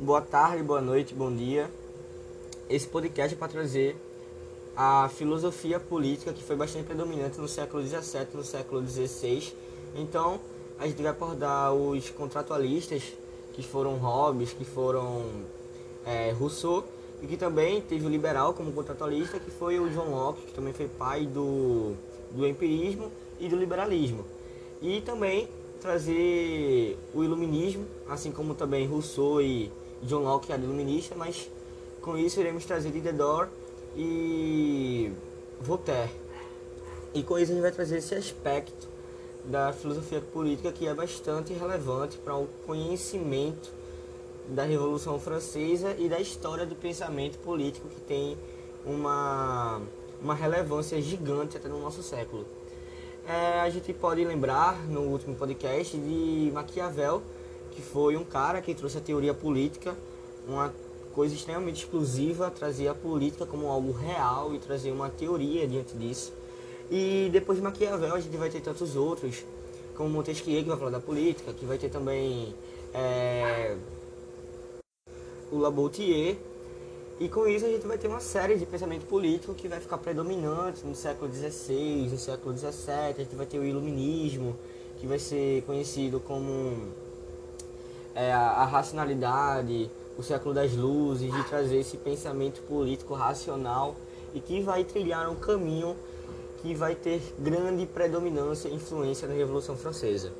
boa tarde, boa noite, bom dia. Esse podcast é para trazer a filosofia política que foi bastante predominante no século XVII, no século XVI. Então, a gente vai abordar os contratualistas, que foram Hobbes, que foram é, Rousseau, e que também teve o liberal como contratualista, que foi o John Locke, que também foi pai do, do empirismo e do liberalismo. E também trazer o iluminismo, assim como também Rousseau e John Locke era iluminista, mas com isso iremos trazer Diderot e Voltaire. E com isso a gente vai trazer esse aspecto da filosofia política que é bastante relevante para o conhecimento da Revolução Francesa e da história do pensamento político que tem uma, uma relevância gigante até no nosso século. É, a gente pode lembrar no último podcast de Maquiavel, que foi um cara que trouxe a teoria política, uma coisa extremamente exclusiva, trazia a política como algo real e trazia uma teoria diante disso. E depois de Maquiavel a gente vai ter tantos outros, como Montesquieu que vai falar da política, que vai ter também é, o Laboutier. E com isso a gente vai ter uma série de pensamento político que vai ficar predominante no século XVI, no século XVII. A gente vai ter o Iluminismo, que vai ser conhecido como é, a, racionalidade, o século das luzes, de trazer esse pensamento político racional e que vai trilhar um caminho que vai ter grande predominância e influência na Revolução Francesa.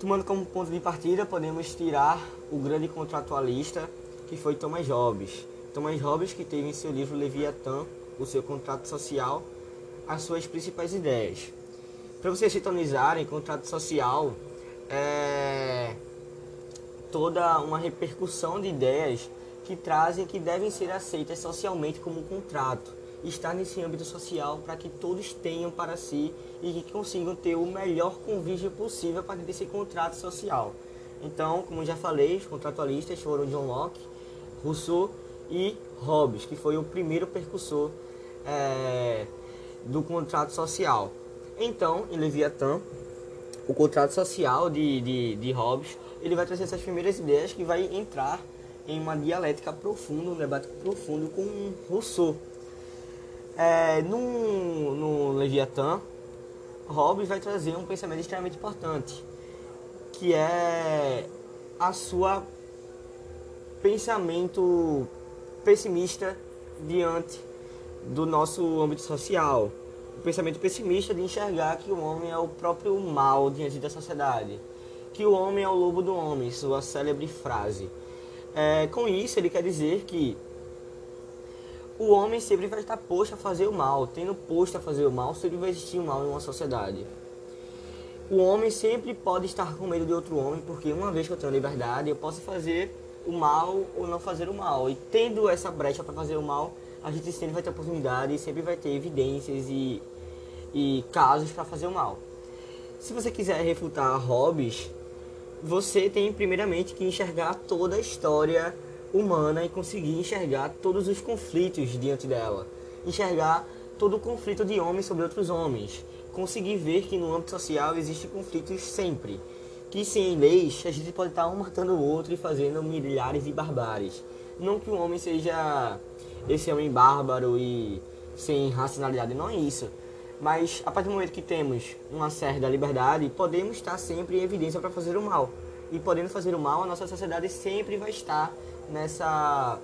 Tomando como ponto de partida, podemos tirar o grande contratualista que foi Thomas Hobbes. Thomas Hobbes que teve em seu livro Leviatã, o seu contrato social, as suas principais ideias. Para vocês sintonizarem, contrato social é toda uma repercussão de ideias que trazem que devem ser aceitas socialmente como um contrato. Estar nesse âmbito social para que todos tenham para si e que consigam ter o melhor convívio possível a partir desse contrato social. Então, como já falei, os contratualistas foram John Locke, Rousseau e Hobbes, que foi o primeiro percussor é, do contrato social. Então, em Leviatã, o contrato social de, de, de Hobbes, ele vai trazer essas primeiras ideias que vai entrar em uma dialética profunda, um debate profundo com Rousseau. É, no, no Leviatã, Hobbes vai trazer um pensamento extremamente importante, que é a sua pensamento pessimista diante do nosso âmbito social. Pensamento pessimista de enxergar que o homem é o próprio mal diante da sociedade. Que o homem é o lobo do homem, sua célebre frase. É, com isso, ele quer dizer que o homem sempre vai estar posto a fazer o mal. Tendo posto a fazer o mal, sempre vai existir o mal em uma sociedade. O homem sempre pode estar com medo de outro homem, porque uma vez que eu tenho liberdade, eu posso fazer o mal ou não fazer o mal. E tendo essa brecha para fazer o mal, a gente sempre vai ter oportunidade sempre vai ter evidências e, e casos para fazer o mal. Se você quiser refutar Hobbes, você tem primeiramente que enxergar toda a história humana e conseguir enxergar todos os conflitos diante dela. Enxergar todo o conflito de homens sobre outros homens. Conseguir ver que no âmbito social existem conflitos sempre que sem leis a gente pode estar um matando o outro e fazendo milhares de barbáries. Não que o homem seja esse homem bárbaro e sem racionalidade, não é isso. Mas a partir do momento que temos uma certa liberdade, podemos estar sempre em evidência para fazer o mal. E podendo fazer o mal, a nossa sociedade sempre vai estar nessa,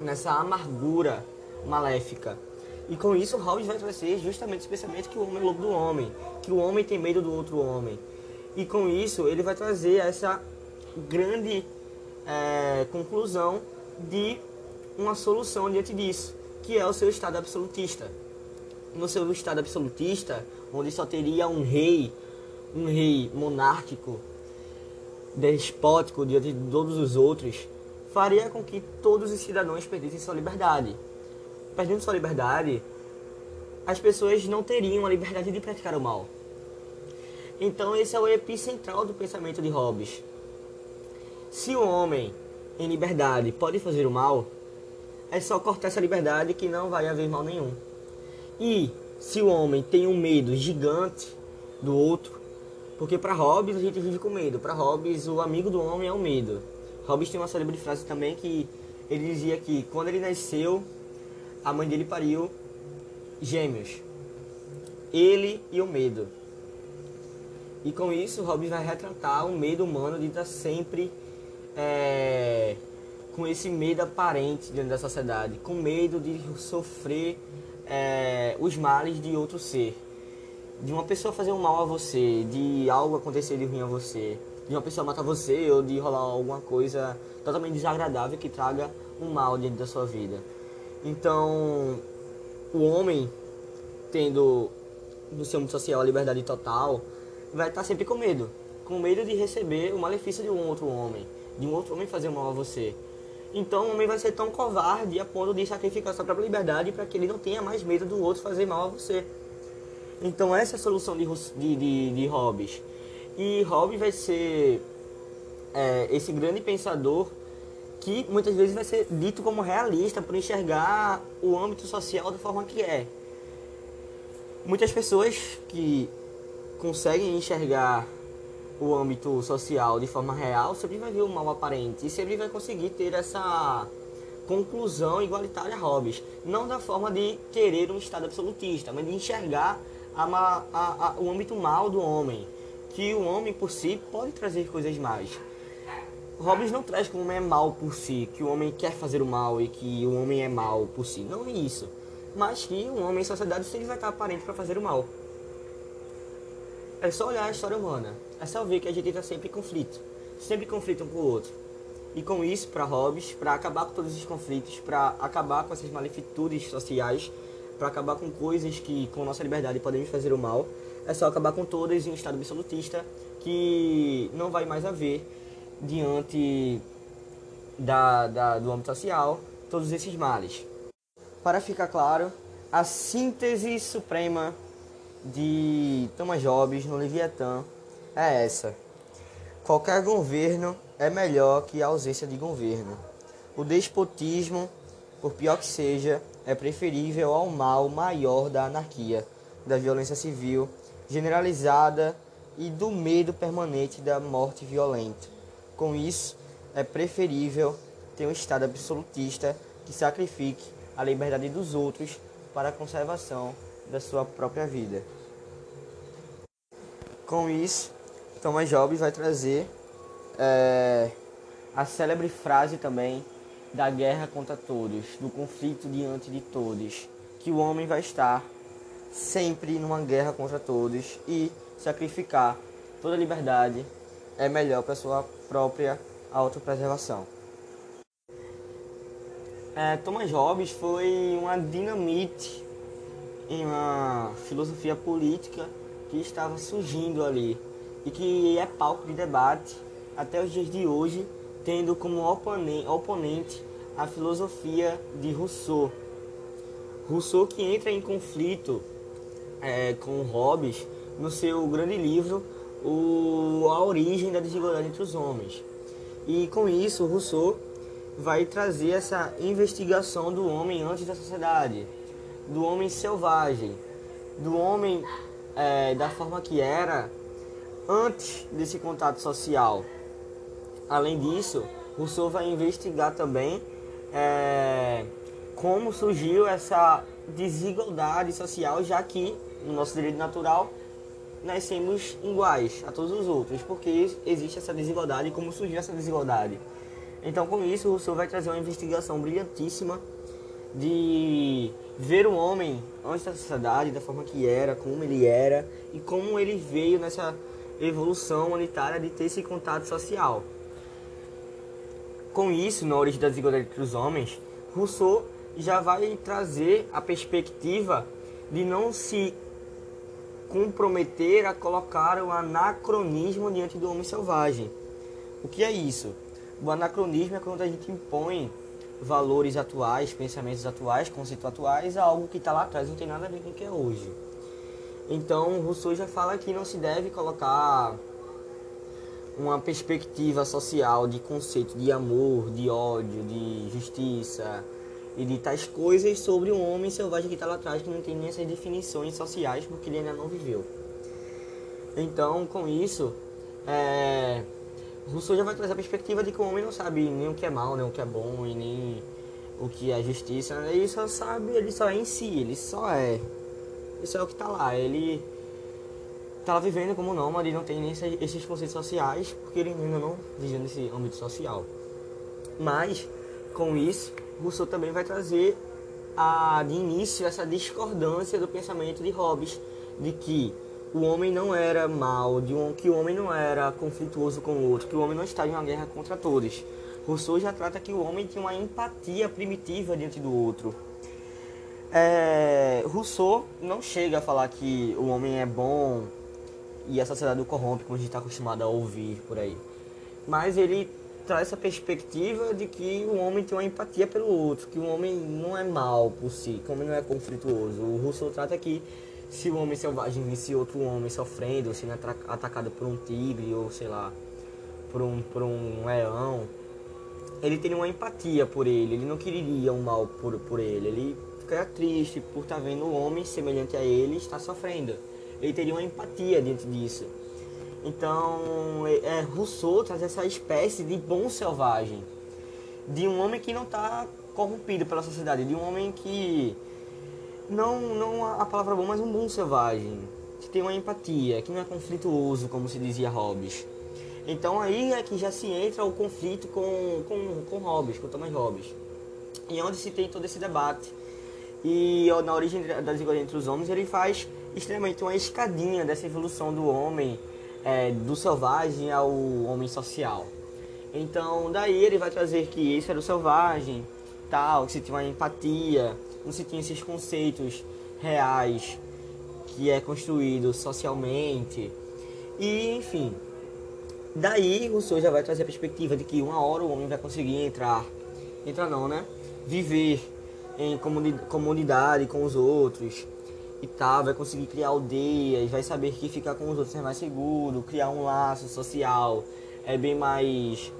nessa amargura maléfica. E com isso, Hobbes vai trazer justamente esse pensamento que o homem é lobo do homem, que o homem tem medo do outro homem, e com isso ele vai trazer essa grande é, conclusão de uma solução diante disso, que é o seu estado absolutista. No seu estado absolutista, onde só teria um rei, um rei monárquico, despótico diante de todos os outros, faria com que todos os cidadãos perdessem sua liberdade. Perdendo sua liberdade, as pessoas não teriam a liberdade de praticar o mal. Então esse é o epicentral do pensamento de Hobbes. Se o homem, em liberdade, pode fazer o mal, é só cortar essa liberdade que não vai haver mal nenhum. E se o homem tem um medo gigante do outro, Porque para Hobbes a gente vive com medo. Para Hobbes o amigo do homem é o medo. Hobbes tem uma célebre frase também que ele dizia que quando ele nasceu, a mãe dele pariu gêmeos. Ele e o medo. E com isso, Hobbes vai retratar o medo humano de estar sempre é, com esse medo aparente dentro da sociedade, com medo de sofrer é, os males de outro ser de uma pessoa fazer um mal a você, de algo acontecer de ruim a você, de uma pessoa matar você ou de rolar alguma coisa totalmente desagradável que traga um mal dentro da sua vida. Então, o homem, tendo no seu mundo social a liberdade total, vai estar sempre com medo. Com medo de receber o malefício de um outro homem, de um outro homem fazer mal a você. Então o homem vai ser tão covarde a ponto de sacrificar sua própria liberdade para que ele não tenha mais medo do outro fazer mal a você. Então essa é a solução de, de, de, de Hobbes. E Hobbes vai ser é, esse grande pensador que muitas vezes vai ser dito como realista por enxergar o âmbito social da forma que é. Muitas pessoas que conseguem enxergar o âmbito social de forma real sempre vai ver o mal aparente e sempre vai conseguir ter essa conclusão igualitária a Hobbes. Não da forma de querer um Estado absolutista, mas de enxergar a, a, a, o âmbito mal do homem, que o homem por si pode trazer coisas mais. Hobbes não traz que o homem é mal por si, que o homem quer fazer o mal e que o homem é mal por si. Não é isso. Mas que o homem em sociedade sempre vai estar aparente para fazer o mal. É só olhar a história humana. É só ver que a gente está sempre em conflito. Sempre conflito um com o outro. E com isso, para Hobbes, para acabar com todos os conflitos, para acabar com essas maleficitudes sociais, para acabar com coisas que com nossa liberdade podemos fazer o mal, é só acabar com todas em um estado absolutista que não vai mais haver diante da, da, do âmbito social todos esses males. Para ficar claro, a síntese suprema de Thomas Hobbes no Leviatã é essa. Qualquer governo é melhor que a ausência de governo. O despotismo, por pior que seja, é preferível ao mal maior da anarquia, da violência civil generalizada e do medo permanente da morte violenta. Com isso, é preferível ter um Estado absolutista que sacrifique a liberdade dos outros para a conservação da sua própria vida. Com isso, Thomas Hobbes vai trazer é, a célebre frase também da guerra contra todos, do conflito diante de todos, que o homem vai estar sempre numa guerra contra todos e sacrificar toda liberdade é melhor para sua própria autopreservação. É, Thomas Hobbes foi uma dinamite em uma filosofia política que estava surgindo ali e que é palco de debate até os dias de hoje tendo como oponente a filosofia de Rousseau. Rousseau que entra em conflito é, com Hobbes no seu grande livro o, A Origem da Desigualdade entre os Homens. E com isso, Rousseau vai trazer essa investigação do homem antes da sociedade, do homem selvagem, do homem é, da forma que era antes desse contato social. Além disso, Rousseau vai investigar também é, como surgiu essa desigualdade social, já que no nosso direito natural nascemos iguais a todos os outros, porque existe essa desigualdade e como surgiu essa desigualdade. Então, com isso, Rousseau vai trazer uma investigação brilhantíssima de ver o homem antes da sociedade, da forma que era, como ele era e como ele veio nessa evolução humanitária de ter esse contato social. Com isso, na origem da desigualdade entre os homens, Rousseau já vai trazer a perspectiva de não se comprometer a colocar o anacronismo diante do homem selvagem. O que é isso? O anacronismo é quando a gente impõe valores atuais, pensamentos atuais, conceitos atuais a algo que está lá atrás, não tem nada a ver com o que é hoje. Então, Rousseau já fala que não se deve colocar uma perspectiva social de conceito de amor, de ódio, de justiça e de tais coisas sobre um homem selvagem que está lá atrás que não tem nem essas definições sociais porque ele ainda não viveu. Então, com isso, é, Rousseau já vai trazer a perspectiva de que o homem não sabe nem o que é mal, nem o que é bom, e nem o que é justiça. Né? Ele só sabe, ele só é em si, ele só é. Isso é o que está lá. Ele está vivendo como nômade, não tem nem esses conceitos sociais, porque ele ainda não vive nesse âmbito social. Mas, com isso, Rousseau também vai trazer a, de início essa discordância do pensamento de Hobbes, de que o homem não era mal, de um, que o homem não era conflituoso com o outro, que o homem não estava em uma guerra contra todos. Rousseau já trata que o homem tinha uma empatia primitiva diante do outro. É, Rousseau não chega a falar que o homem é bom e a sociedade o corrompe, como a gente está acostumado a ouvir por aí. Mas ele traz essa perspectiva de que o homem tem uma empatia pelo outro, que o homem não é mal por si, que o homem não é conflituoso. O Rousseau trata que se o homem selvagem visse outro homem sofrendo, ou sendo atacado por um tigre, ou sei lá, por um, por um leão, ele teria uma empatia por ele, ele não queria um mal por, por ele, ele ficaria triste por estar tá vendo o homem semelhante a ele estar sofrendo. Ele teria uma empatia diante disso. Então, é, é, Rousseau traz essa espécie de bom selvagem, de um homem que não está corrompido pela sociedade, de um homem que não, não a palavra bom, mas um bom selvagem, que tem uma empatia, que não é conflituoso, como se dizia Hobbes. Então aí é que já se entra o conflito com, com, com Hobbes, com Thomas Hobbes. E onde se tem todo esse debate. E na origem da desigualdade entre os homens, ele faz extremamente uma escadinha dessa evolução do homem é, do selvagem ao homem social. Então, daí ele vai trazer que esse era o selvagem, tal, que se tinha uma empatia, não se tinha esses conceitos reais que é construído socialmente. E, enfim, daí o senhor já vai trazer a perspectiva de que uma hora o homem vai conseguir entrar, entrar não, né? Viver em comunidade com os outros, e tal, vai conseguir criar aldeias, vai saber que ficar com os outros é mais seguro, criar um laço social é bem mais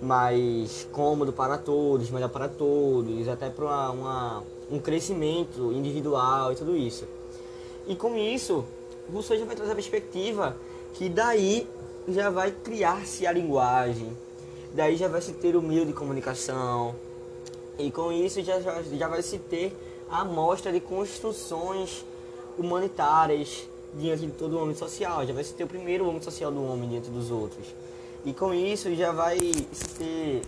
mais cômodo para todos, melhor para todos, até para uma, um crescimento individual e tudo isso. E com isso, Rousseau já vai trazer a perspectiva que daí já vai criar-se a linguagem, daí já vai se ter o meio de comunicação, e com isso já, já, vai se ter a amostra de construções humanitárias diante de todo o homem social. Já vai ser ter o primeiro homem social do homem diante dos outros. E com isso já vai ter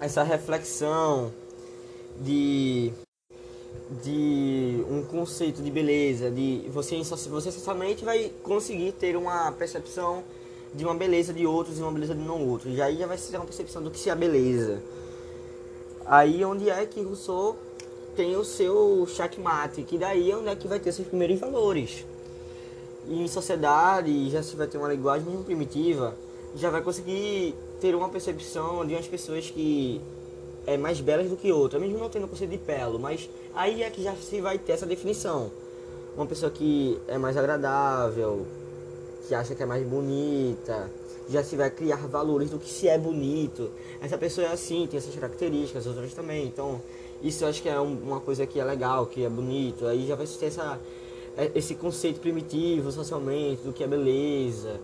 essa reflexão de de um conceito de beleza, de você você somente vai conseguir ter uma percepção de uma beleza de outros e uma beleza de não outros. E aí já vai ser uma percepção do que é a beleza. Aí onde é que Rousseau tem o seu checkmate, que daí é onde é que vai ter seus primeiros valores. E em sociedade, já se vai ter uma linguagem muito primitiva, já vai conseguir ter uma percepção de umas pessoas que é mais belas do que outras, mesmo não tendo conceito de pelo, mas aí é que já se vai ter essa definição. Uma pessoa que é mais agradável, que acha que é mais bonita, já se vai criar valores do que se é bonito. Essa pessoa é assim, tem essas características, outras também. Então, isso eu acho que é uma coisa que é legal, que é bonito. Aí já vai ter essa, é, esse conceito primitivo socialmente do que é beleza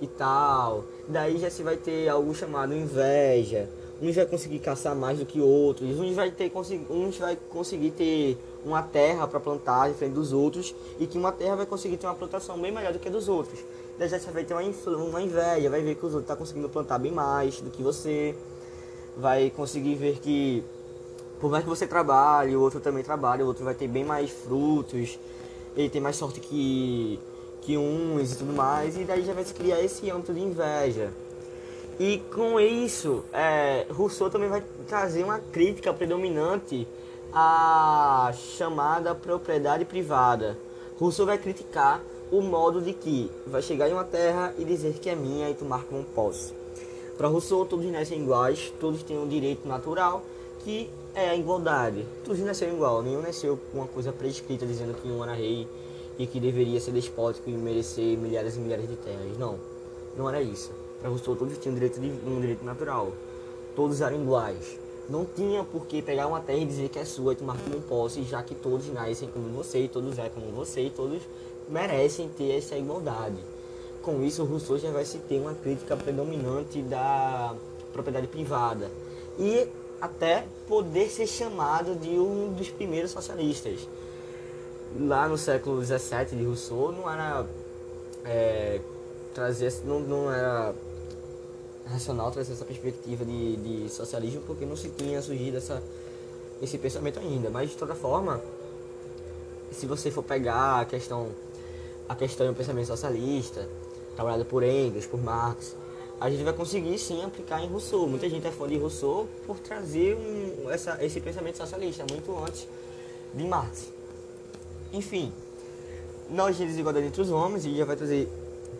e tal. Daí já se vai ter algo chamado inveja. Uns vai conseguir caçar mais do que outros. Uns vai ter uns vai conseguir ter uma terra para plantar diferente dos outros e que uma terra vai conseguir ter uma plantação bem melhor do que a dos outros. Daí já vai ter uma, uma inveja, vai ver que os outros tá conseguindo plantar bem mais do que você. Vai conseguir ver que por mais que você trabalhe, o outro também trabalhe, o outro vai ter bem mais frutos, ele tem mais sorte que, que uns e tudo mais, e daí já vai se criar esse âmbito de inveja. E com isso, é, Rousseau também vai trazer uma crítica predominante à chamada propriedade privada. Rousseau vai criticar o modo de que vai chegar em uma terra e dizer que é minha e tomar como posse. Para Rousseau, todos nascem iguais, todos têm um direito natural que é a igualdade. Todos nasceram igual, nenhum nasceu com uma coisa prescrita dizendo que um era rei e que deveria ser despótico e merecer milhares e milhares de terras. Não, não era isso. Para Rousseau, todos tinham direito de, um direito natural. Todos eram iguais. Não tinha por que pegar uma terra e dizer que é sua e tomar como posse, já que todos nascem como você, todos é como você, e todos merecem ter essa igualdade. com isso, Rousseau já vai se ter uma crítica predominante da propriedade privada e até poder ser chamado de um dos primeiros socialistas. Lá no século XVII de Rousseau não era é, trazer, não, não era racional trazer essa perspectiva de, de socialismo porque não se tinha surgido essa, esse pensamento ainda. Mas de toda forma, se você for pegar a questão a questão do pensamento socialista, trabalhado por Engels, por Marx, a gente vai conseguir sim aplicar em Rousseau. Muita gente é fã de Rousseau por trazer um, essa, esse pensamento socialista muito antes de Marx. Enfim, origem da desigualdade entre os homens, ele já vai trazer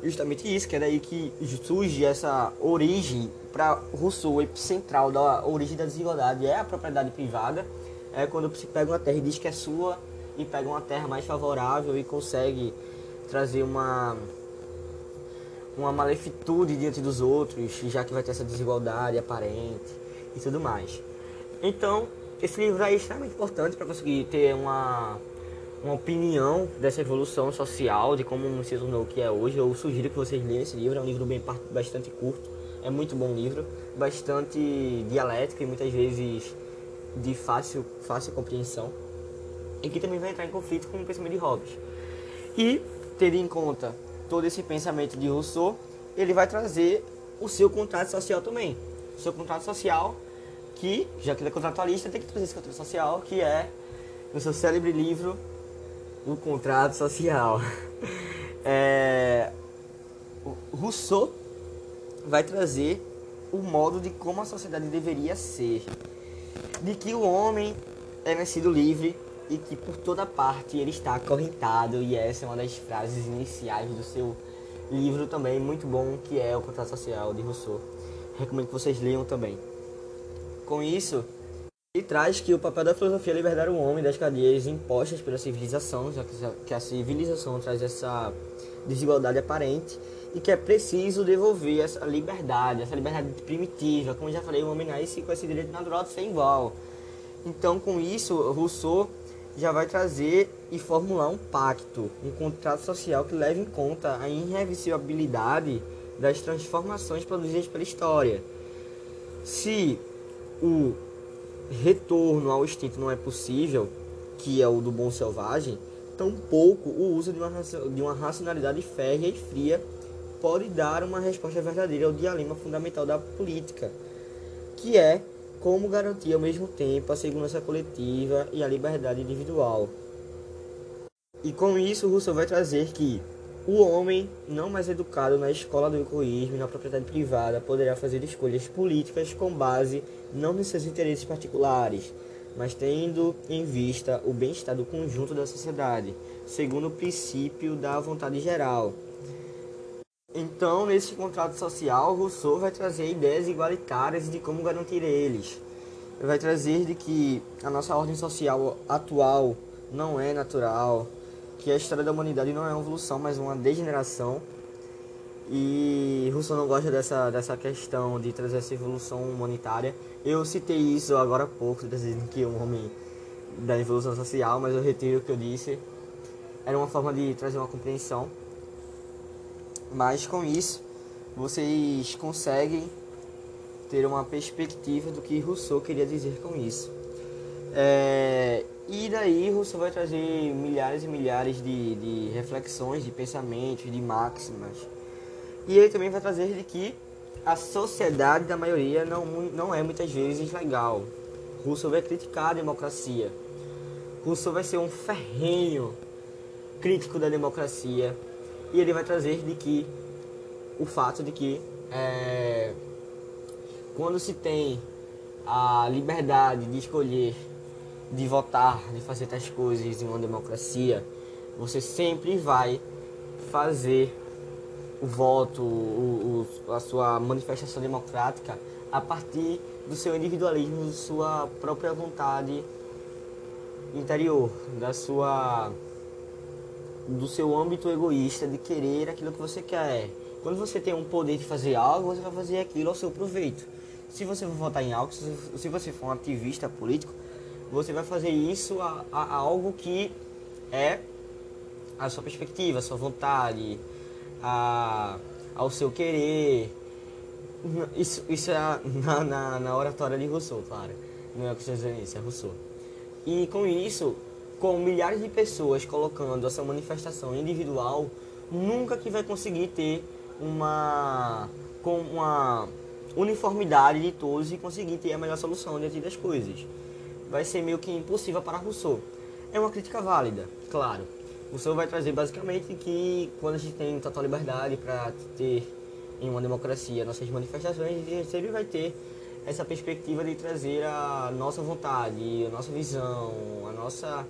justamente isso, que é daí que surge essa origem para Rousseau, o epicentral da origem da desigualdade é a propriedade privada. É quando você pega uma terra e diz que é sua e pega uma terra mais favorável e consegue trazer uma uma maléficitude diante dos outros, já que vai ter essa desigualdade aparente e tudo mais. Então, esse livro é extremamente importante para conseguir ter uma, uma opinião dessa evolução social, de como se tornou o que é hoje. Eu sugiro que vocês leiam esse livro, é um livro bem, bastante curto, é muito bom livro, bastante dialético e muitas vezes de fácil, fácil compreensão, e que também vai entrar em conflito com o pensamento de Hobbes. E, tendo em conta todo esse pensamento de Rousseau, ele vai trazer o seu contrato social também. O seu contrato social, que, já que ele é contratualista, tem que trazer esse contrato social, que é no seu célebre livro, O Contrato Social. É, Rousseau vai trazer o modo de como a sociedade deveria ser. De que o homem é nascido livre e que por toda parte ele está acorrentado e essa é uma das frases iniciais do seu livro também muito bom que é o Contrato Social de Rousseau. Recomendo que vocês leiam também. Com isso, ele traz que o papel da filosofia é libertar o homem das cadeias impostas pela civilização, já que a civilização traz essa desigualdade aparente e que é preciso devolver essa liberdade, essa liberdade primitiva. Como já falei, o homem nasce com esse direito natural de ser igual. Então, com isso, Rousseau já vai trazer e formular um pacto, um contrato social que leve em conta a irreversibilidade das transformações produzidas pela história. Se o retorno ao instinto não é possível, que é o do bom selvagem, tampouco o uso de uma, de uma racionalidade férrea e fria pode dar uma resposta verdadeira ao dilema fundamental da política, que é como garantir ao mesmo tempo a segurança coletiva e a liberdade individual. E com isso, Rousseau vai trazer que o homem, não mais educado na escola do egoísmo e na propriedade privada, poderá fazer escolhas políticas com base não nos seus interesses particulares, mas tendo em vista o bem-estar do conjunto da sociedade, segundo o princípio da vontade geral. Então, nesse contrato social, Rousseau vai trazer ideias igualitárias de como garantir eles. Ele vai trazer de que a nossa ordem social atual não é natural, que a história da humanidade não é uma evolução, mas uma degeneração. E Rousseau não gosta dessa, dessa questão de trazer essa evolução humanitária. Eu citei isso agora há pouco, dizendo que um homem da evolução social, mas eu retiro o que eu disse. Era uma forma de trazer uma compreensão mas com isso, vocês conseguem ter uma perspectiva do que Rousseau queria dizer com isso. É, e daí Rousseau vai trazer milhares e milhares de, de reflexões, de pensamentos, de máximas. E ele também vai trazer de que a sociedade da maioria não, não é muitas vezes legal. Rousseau vai criticar a democracia. Rousseau vai ser um ferrenho crítico da democracia e ele vai trazer de que o fato de que é, quando se tem a liberdade de escolher, de votar, de fazer tais coisas em uma democracia, você sempre vai fazer o voto, o, o, a sua manifestação democrática a partir do seu individualismo, da sua própria vontade interior, da sua do seu âmbito egoísta de querer aquilo que você quer. Quando você tem um poder de fazer algo, você vai fazer aquilo ao seu proveito. Se você for votar em algo, se você for um ativista político, você vai fazer isso a, a, a algo que é a sua perspectiva, a sua vontade, a, ao seu querer. Isso, isso é na, na, na oratória de Rousseau, claro. Não é o que estou dizendo isso, é Rousseau. E com isso, com milhares de pessoas colocando essa manifestação individual, nunca que vai conseguir ter uma com uma uniformidade de todos e conseguir ter a melhor solução diante das coisas. Vai ser meio que impossível para Rousseau. É uma crítica válida, claro. Rousseau vai trazer basicamente que quando a gente tem total liberdade para ter em uma democracia nossas manifestações, a gente sempre vai ter essa perspectiva de trazer a nossa vontade, a nossa visão, a nossa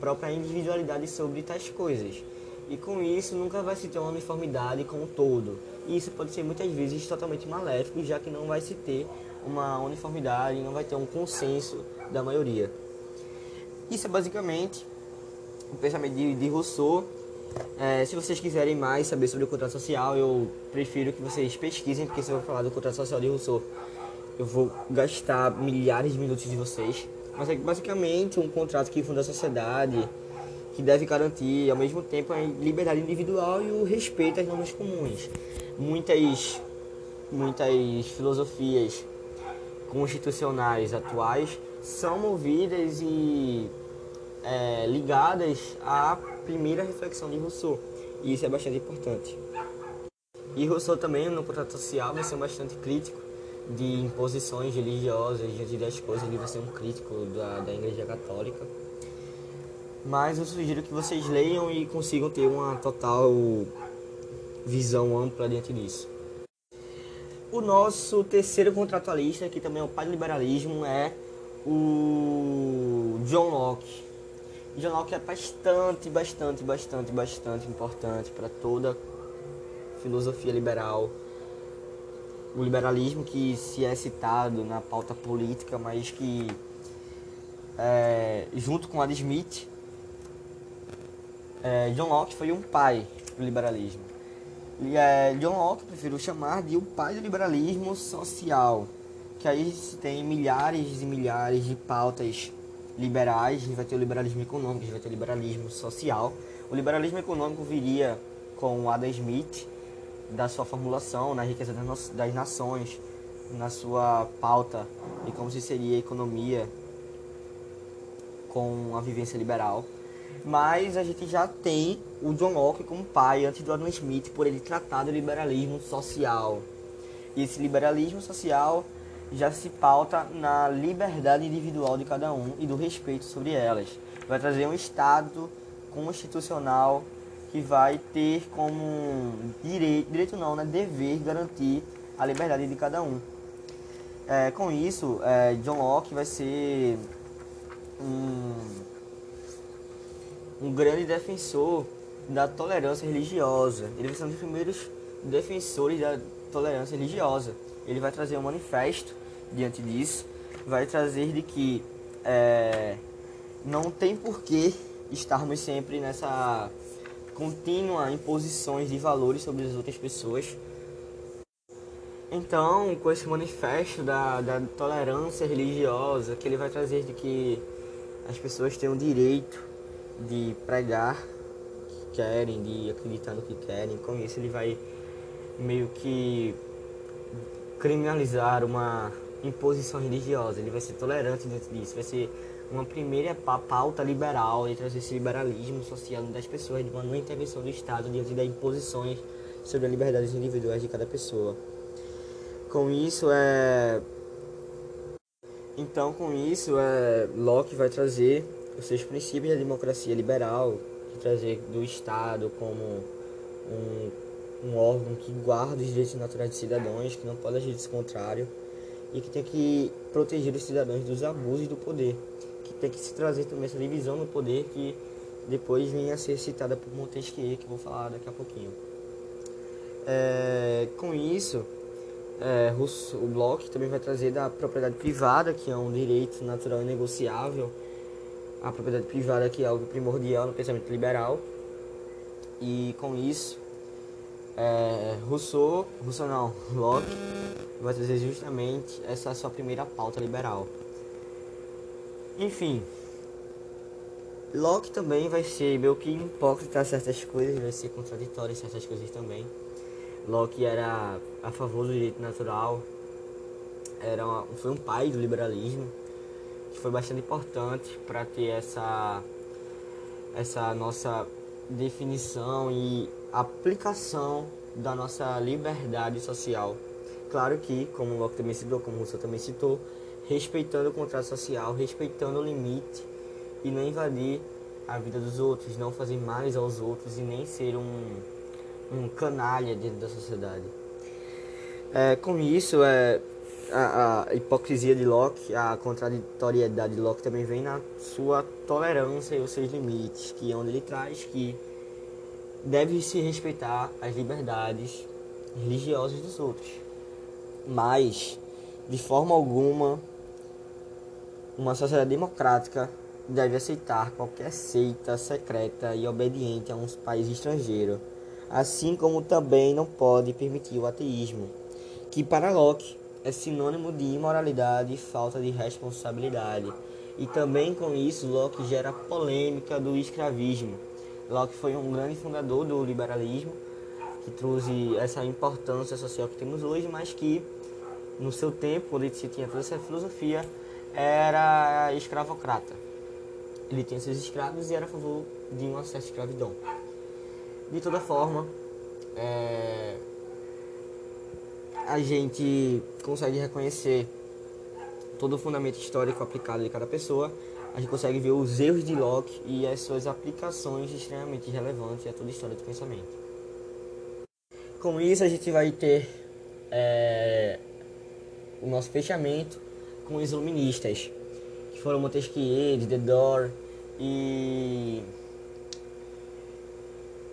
própria individualidade sobre tais coisas. E com isso nunca vai se ter uma uniformidade com o todo. E isso pode ser muitas vezes totalmente maléfico, já que não vai se ter uma uniformidade, não vai ter um consenso da maioria. Isso é basicamente o pensamento de, de Rousseau. É, se vocês quiserem mais saber sobre o contrato social, eu prefiro que vocês pesquisem, porque se eu falar do contrato social de Rousseau, eu vou gastar milhares de minutos de vocês. Mas é basicamente um contrato que funda a sociedade, que deve garantir ao mesmo tempo a liberdade individual e o respeito às normas comuns. Muitas, muitas filosofias constitucionais atuais são movidas e é, ligadas à primeira reflexão de Rousseau. E isso é bastante importante. E Rousseau também, no contrato social, vai ser bastante crítico de imposições religiosas diante das coisas. Ele vai ser um crítico da, da Igreja Católica. Mas eu sugiro que vocês leiam e consigam ter uma total visão ampla diante disso. O nosso terceiro contratualista, que também é o pai do liberalismo, é o John Locke. John Locke é bastante, bastante, bastante, bastante importante para toda filosofia liberal. O liberalismo que se é citado na pauta política, mas que é, junto com Adam Smith, é, John Locke foi um pai do liberalismo. E, é, John Locke prefiro chamar de o pai do liberalismo social, que aí se tem milhares e milhares de pautas liberais, a gente vai ter o liberalismo econômico, a gente vai ter o liberalismo social. O liberalismo econômico viria com Adam Smith, da sua formulação na riqueza das nações, na sua pauta e como se seria a economia com a vivência liberal. Mas a gente já tem o John Locke como pai antes do Adam Smith por ele tratar do liberalismo social. E esse liberalismo social já se pauta na liberdade individual de cada um e do respeito sobre elas. Vai trazer um Estado constitucional que vai ter como direito, direito não, né, dever garantir a liberdade de cada um. É, com isso, é, John Locke vai ser um, um grande defensor da tolerância religiosa. Ele vai ser um dos primeiros defensores da tolerância religiosa. Ele vai trazer um manifesto diante disso, vai trazer de que é, não tem porquê estarmos sempre nessa contínua imposições de valores sobre as outras pessoas. Então, com esse manifesto da, da tolerância religiosa, que ele vai trazer de que as pessoas têm o direito de pregar o que querem, de acreditar no que querem, com isso ele vai meio que criminalizar uma imposição religiosa, ele vai ser tolerante dentro disso, vai ser uma primeira pauta liberal de trazer esse liberalismo social das pessoas, de uma não intervenção do Estado diante das imposições sobre as liberdades individuais de cada pessoa. Com isso é então com isso é Locke vai trazer os seus princípios da democracia liberal, de trazer do Estado como um, um órgão que guarda os direitos naturais dos cidadãos, que não pode agir desse contrário e que tem que proteger os cidadãos dos abusos do poder, tem que se trazer também essa divisão no poder que depois vem a ser citada por Montesquieu, que vou falar daqui a pouquinho. É, com isso, é, o Bloch também vai trazer da propriedade privada, que é um direito natural e negociável, a propriedade privada que é algo primordial no pensamento liberal, e com isso, é, Rousseau, Rousseau não, Locke vai trazer justamente essa sua primeira pauta liberal. Enfim, Locke também vai ser meio que hipócrita certas coisas, vai ser contraditório certas coisas também. Locke era a favor do direito natural, era uma, foi um pai do liberalismo, que foi bastante importante para ter essa, essa nossa definição e aplicação da nossa liberdade social. Claro que, como Locke também citou, como Rousseau também citou, respeitando o contrato social, respeitando o limite e não invadir a vida dos outros, não fazer mais aos outros e nem ser um, um canalha dentro da sociedade. É, com isso, é, a, a, hipocrisia de Locke, a contraditoriedade de Locke também vem na sua tolerância e os seus limites, que é onde ele traz que deve se respeitar as liberdades religiosas dos outros. Mas, de forma alguma, uma sociedade democrática deve aceitar qualquer seita secreta e obediente a um país estrangeiro, assim como também não pode permitir o ateísmo, que para Locke é sinônimo de imoralidade e falta de responsabilidade. E também com isso Locke gera polêmica do escravismo. Locke foi um grande fundador do liberalismo, que trouxe essa importância social que temos hoje, mas que no seu tempo, quando se tinha toda essa filosofia, era escravocrata. Ele tinha seus escravos e era a favor de uma certa escravidão. De toda forma, é, a gente consegue reconhecer todo o fundamento histórico aplicado de cada pessoa, a gente consegue ver os erros de Locke e as suas aplicações extremamente relevantes a toda a história do pensamento. Com isso, a gente vai ter é, o nosso fechamento com os iluministas, que foram Montesquieu, Diderot e,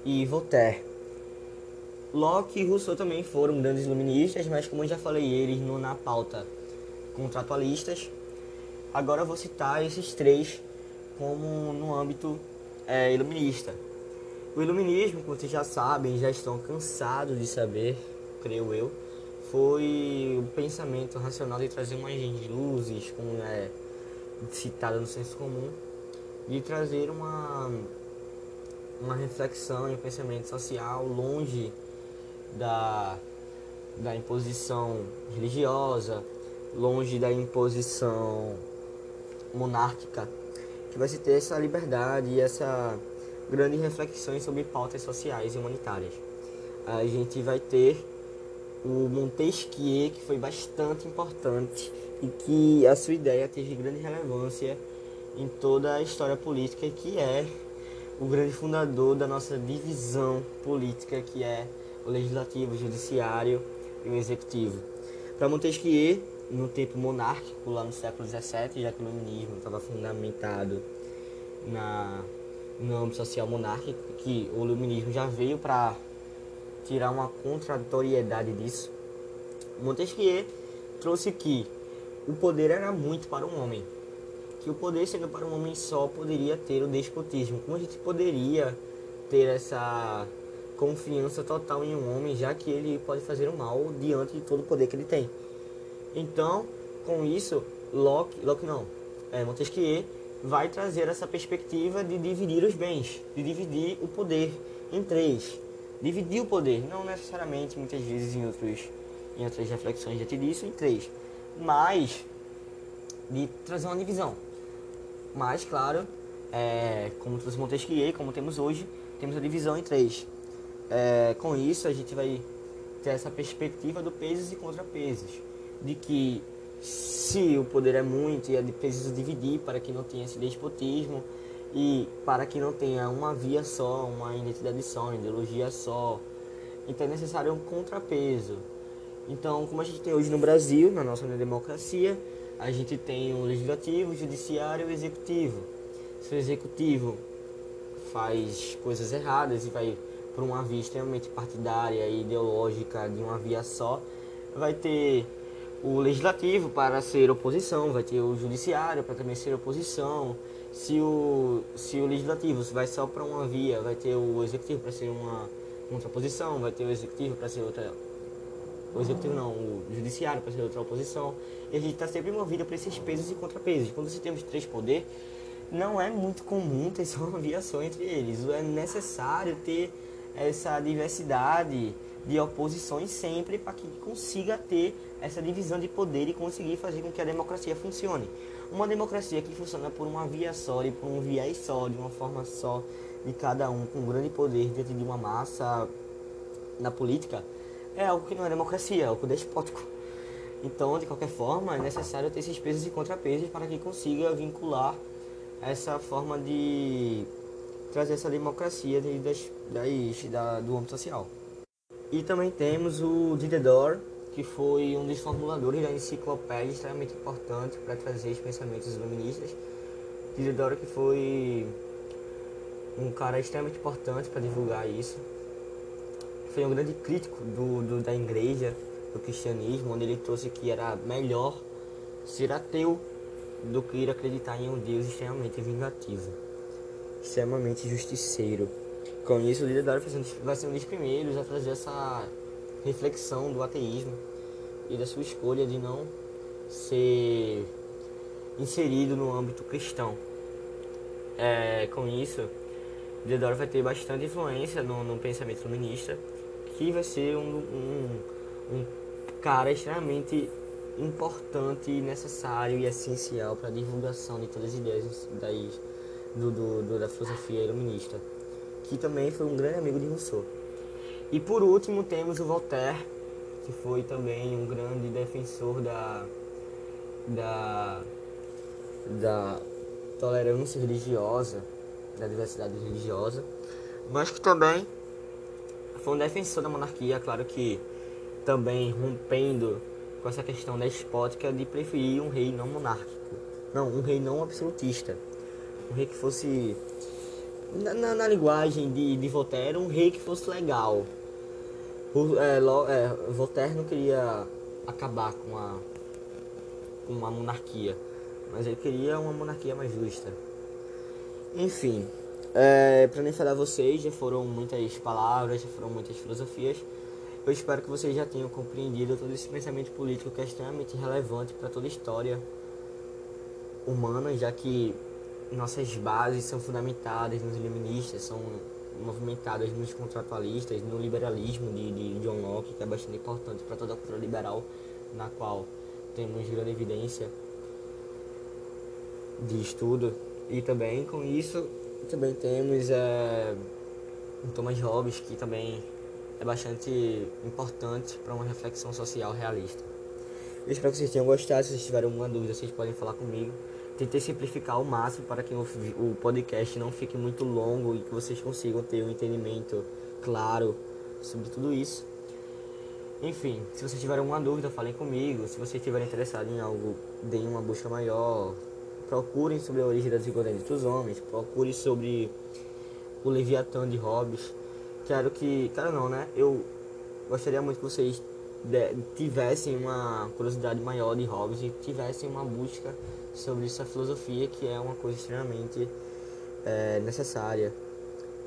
e Voltaire. Locke e Rousseau também foram grandes iluministas, mas como eu já falei, eles não na pauta contratualistas. Agora eu vou citar esses três como no âmbito é, iluminista. O iluminismo, como vocês já sabem, já estão cansados de saber, creio eu, foi o pensamento racional de trazer uma de luzes, como é citado no senso comum, de trazer uma, uma reflexão e um pensamento social longe da, da imposição religiosa, longe da imposição monárquica, que vai se ter essa liberdade e essa grande reflexão sobre pautas sociais e humanitárias. A gente vai ter o Montesquieu, que foi bastante importante e que a sua ideia teve grande relevância em toda a história política, que é o grande fundador da nossa divisão política, que é o legislativo, o judiciário e o executivo. Para Montesquieu, no tempo monárquico, lá no século XVII, já que o iluminismo estava fundamentado na, no âmbito social monárquico, que o iluminismo já veio para tirar uma contraditoriedade disso. Montesquieu trouxe que o poder era muito para um homem, que o poder sendo para um homem só poderia ter o despotismo. Como a gente poderia ter essa confiança total em um homem, já que ele pode fazer o mal diante de todo o poder que ele tem. Então, com isso, Locke, Locke não, é, Montesquieu vai trazer essa perspectiva de dividir os bens, de dividir o poder em três. Dividir o poder, não necessariamente, muitas vezes em, outros, em outras reflexões já te disse, em três, mas de trazer uma divisão. Mas, claro, é, como trouxe Montesquieu, como temos hoje, temos a divisão em três. É, com isso, a gente vai ter essa perspectiva do pesos e contrapesos, de que se o poder é muito e é preciso dividir para que não tenha esse despotismo e para que não tenha uma via só, uma identidade só, uma ideologia só. Então é necessário um contrapeso. Então, como a gente tem hoje no Brasil, na nossa democracia, a gente tem o legislativo, o judiciário e o executivo. Se o executivo faz coisas erradas e vai por uma via extremamente partidária e ideológica de uma via só, vai ter o legislativo para ser oposição, vai ter o judiciário para também ser oposição. Se o, se o legislativo vai só para uma via, vai ter o executivo para ser uma contraposição, vai ter o executivo para ser outra. O executivo não, o judiciário para ser outra oposição. E a gente está sempre movido por esses pesos e contrapesos. Quando você temos três poderes, não é muito comum ter só uma via só entre eles. É necessário ter essa diversidade de oposições sempre para que consiga ter essa divisão de poder e conseguir fazer com que a democracia funcione. Uma democracia que funciona por uma via só e por um viés só, de uma forma só de cada um, com grande poder dentro de uma massa na política, é algo que não é democracia, é algo despótico. Então, de qualquer forma, é necessário ter esses pesos e contrapesos para que consiga vincular essa forma de trazer essa democracia das, das, da, do âmbito social. E também temos o Diderot, que foi um dos formuladores da enciclopédia extremamente importante para trazer os pensamentos iluministas. Diderot que foi um cara extremamente importante para divulgar isso. Foi um grande crítico do, do, da igreja, do cristianismo, onde ele trouxe que era melhor ser ateu do que ir acreditar em um Deus extremamente vingativo, extremamente justiceiro. Com isso, o da vai ser um dos primeiros a trazer essa reflexão do ateísmo e da sua escolha de não ser inserido no âmbito cristão. É, com isso, Diodoro vai ter bastante influência no, no pensamento iluminista, que vai ser um, um, um cara extremamente importante, necessário e essencial para a divulgação de todas as ideias das, do, do, da filosofia iluminista, que também foi um grande amigo de Rousseau. E por último temos o Voltaire, que foi também um grande defensor da, da, da tolerância religiosa, da diversidade religiosa, mas que também foi um defensor da monarquia, claro que também rompendo com essa questão despótica de preferir um rei não monárquico. Não, um rei não absolutista. Um rei que fosse. Na, na, na linguagem de, de Voltaire, um rei que fosse legal. É, é, Voltaire não queria acabar com a, com monarquia, mas ele queria uma monarquia mais justa. Enfim, é, para nem falar vocês, já foram muitas palavras, já foram muitas filosofias. Eu espero que vocês já tenham compreendido todo esse pensamento político que é extremamente relevante para toda a história humana, já que nossas bases são fundamentadas nos iluministas, são movimentadas nos contratualistas, no liberalismo de, de John Locke, que é bastante importante para toda a cultura liberal, na qual temos grande evidência de estudo. E também com isso também temos é, Thomas Hobbes, que também é bastante importante para uma reflexão social realista. Eu espero que vocês tenham gostado. Se vocês tiverem alguma dúvida, vocês podem falar comigo. Tentei simplificar ao máximo para que o podcast não fique muito longo e que vocês consigam ter um entendimento claro sobre tudo isso. Enfim, se vocês tiverem alguma dúvida, falem comigo. Se vocês estiverem interessados em algo, deem uma busca maior. Procurem sobre a origem das desigualdade entre os homens. Procurem sobre o Leviatã de Hobbes quero que. Quero não, né? Eu gostaria muito que vocês tivessem uma curiosidade maior de Hobbes e tivessem uma busca sobre essa filosofia que é uma coisa extremamente é, necessária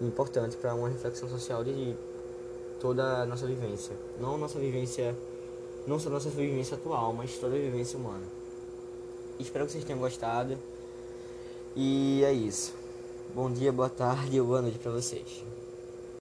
e importante para uma reflexão social de toda a nossa vivência. Não nossa vivência, não só nossa vivência atual, mas toda a vivência humana. Espero que vocês tenham gostado. E é isso. Bom dia, boa tarde ou boa noite para vocês.